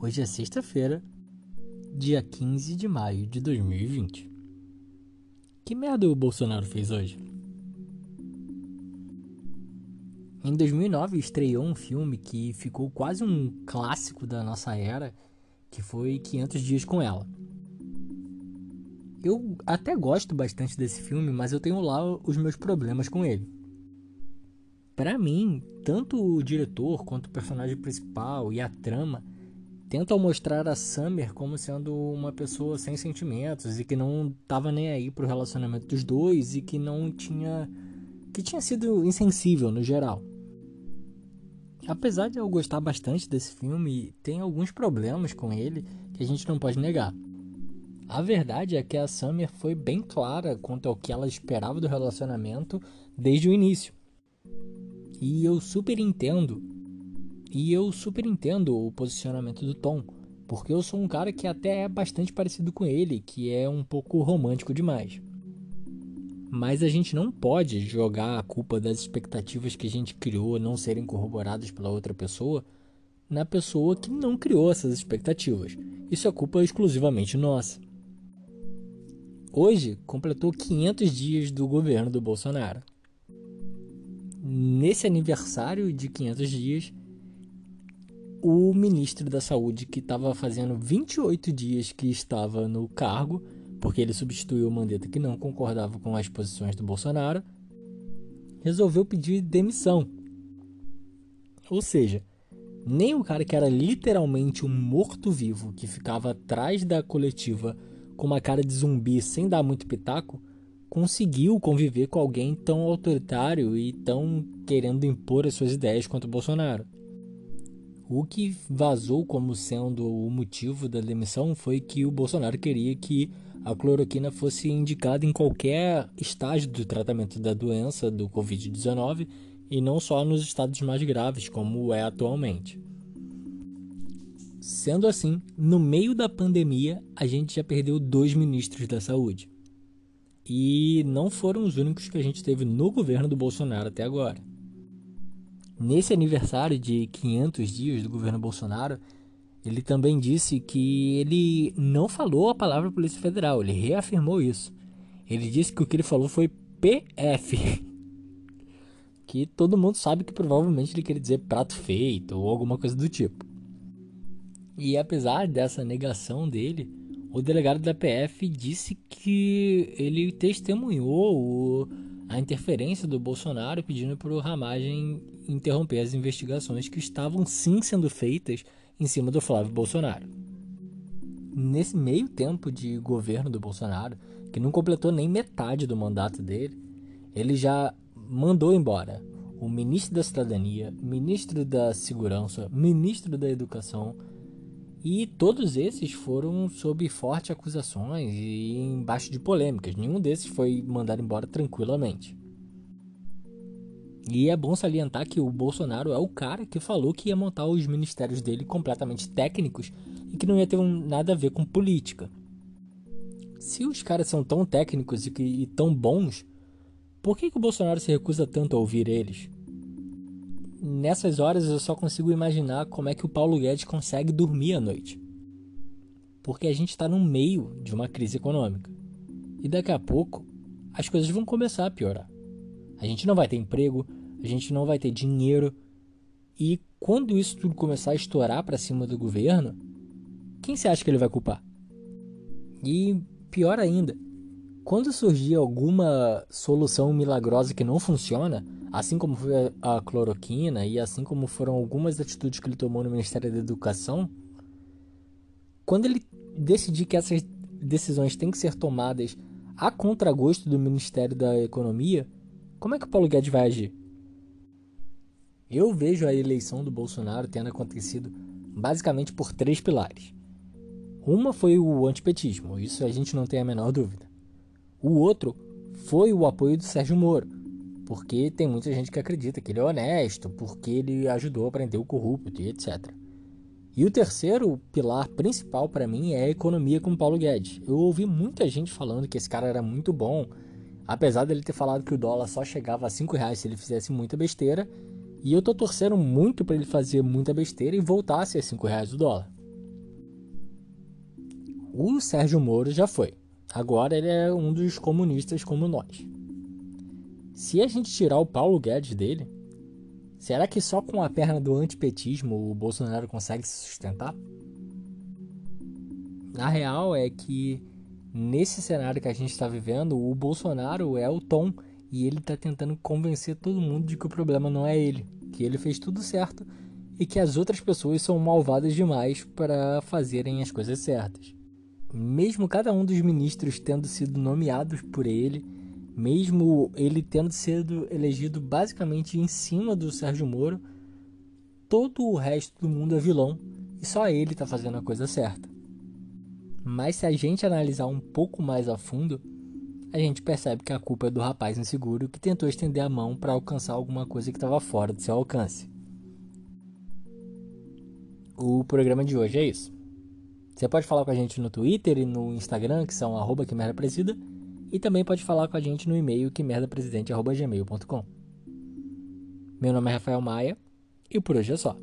Hoje é sexta-feira, dia 15 de maio de 2020. Que merda o Bolsonaro fez hoje? Em 2009 estreou um filme que ficou quase um clássico da nossa era, que foi 500 Dias com Ela. Eu até gosto bastante desse filme, mas eu tenho lá os meus problemas com ele. Para mim, tanto o diretor quanto o personagem principal e a trama tentam mostrar a Summer como sendo uma pessoa sem sentimentos e que não tava nem aí pro relacionamento dos dois e que não tinha que tinha sido insensível no geral. Apesar de eu gostar bastante desse filme, tem alguns problemas com ele que a gente não pode negar. A verdade é que a Summer foi bem clara quanto ao que ela esperava do relacionamento desde o início. E eu super entendo e eu super entendo o posicionamento do Tom, porque eu sou um cara que até é bastante parecido com ele, que é um pouco romântico demais. Mas a gente não pode jogar a culpa das expectativas que a gente criou não serem corroboradas pela outra pessoa na pessoa que não criou essas expectativas. Isso é culpa exclusivamente nossa. Hoje completou 500 dias do governo do Bolsonaro. Nesse aniversário de 500 dias, o ministro da Saúde, que estava fazendo 28 dias que estava no cargo, porque ele substituiu o Mandetta que não concordava com as posições do Bolsonaro, resolveu pedir demissão. Ou seja, nem o cara que era literalmente um morto-vivo, que ficava atrás da coletiva com uma cara de zumbi sem dar muito pitaco, conseguiu conviver com alguém tão autoritário e tão querendo impor as suas ideias contra o Bolsonaro. O que vazou como sendo o motivo da demissão foi que o Bolsonaro queria que a cloroquina fosse indicada em qualquer estágio do tratamento da doença do Covid-19 e não só nos estados mais graves, como é atualmente. Sendo assim, no meio da pandemia, a gente já perdeu dois ministros da saúde. E não foram os únicos que a gente teve no governo do Bolsonaro até agora. Nesse aniversário de 500 dias do governo Bolsonaro, ele também disse que ele não falou a palavra Polícia Federal, ele reafirmou isso. Ele disse que o que ele falou foi PF. Que todo mundo sabe que provavelmente ele queria dizer prato feito ou alguma coisa do tipo. E apesar dessa negação dele, o delegado da PF disse que ele testemunhou o a interferência do Bolsonaro pedindo para o Ramagem interromper as investigações que estavam sim sendo feitas em cima do Flávio Bolsonaro. Nesse meio tempo de governo do Bolsonaro, que não completou nem metade do mandato dele, ele já mandou embora o ministro da Cidadania, ministro da Segurança, ministro da Educação, e todos esses foram sob fortes acusações e embaixo de polêmicas. Nenhum desses foi mandado embora tranquilamente. E é bom salientar que o Bolsonaro é o cara que falou que ia montar os ministérios dele completamente técnicos e que não ia ter nada a ver com política. Se os caras são tão técnicos e, que, e tão bons, por que, que o Bolsonaro se recusa tanto a ouvir eles? Nessas horas eu só consigo imaginar como é que o Paulo Guedes consegue dormir à noite. Porque a gente está no meio de uma crise econômica. E daqui a pouco as coisas vão começar a piorar. A gente não vai ter emprego, a gente não vai ter dinheiro. E quando isso tudo começar a estourar para cima do governo, quem você acha que ele vai culpar? E pior ainda, quando surgir alguma solução milagrosa que não funciona, assim como foi a cloroquina e assim como foram algumas atitudes que ele tomou no Ministério da Educação, quando ele decidir que essas decisões têm que ser tomadas a contragosto do Ministério da Economia, como é que o Paulo Guedes vai agir? Eu vejo a eleição do Bolsonaro tendo acontecido basicamente por três pilares. Uma foi o antipetismo, isso a gente não tem a menor dúvida. O outro foi o apoio do Sérgio Moro, porque tem muita gente que acredita que ele é honesto, porque ele ajudou a prender o corrupto e etc. E o terceiro pilar principal para mim é a economia com Paulo Guedes. Eu ouvi muita gente falando que esse cara era muito bom, apesar dele ter falado que o dólar só chegava a 5 reais se ele fizesse muita besteira. E eu tô torcendo muito para ele fazer muita besteira e voltasse a 5 reais o dólar. O Sérgio Moro já foi. Agora ele é um dos comunistas como nós. Se a gente tirar o Paulo Guedes dele, será que só com a perna do antipetismo o Bolsonaro consegue se sustentar? A real é que nesse cenário que a gente está vivendo, o Bolsonaro é o tom e ele está tentando convencer todo mundo de que o problema não é ele, que ele fez tudo certo e que as outras pessoas são malvadas demais para fazerem as coisas certas. Mesmo cada um dos ministros tendo sido nomeados por ele, mesmo ele tendo sido elegido basicamente em cima do Sérgio Moro, todo o resto do mundo é vilão e só ele está fazendo a coisa certa. Mas se a gente analisar um pouco mais a fundo, a gente percebe que a culpa é do rapaz inseguro que tentou estender a mão para alcançar alguma coisa que estava fora do seu alcance. O programa de hoje é isso. Você pode falar com a gente no Twitter e no Instagram, que são arroba e também pode falar com a gente no e-mail que merdapresidente.gmail.com. Meu nome é Rafael Maia e por hoje é só.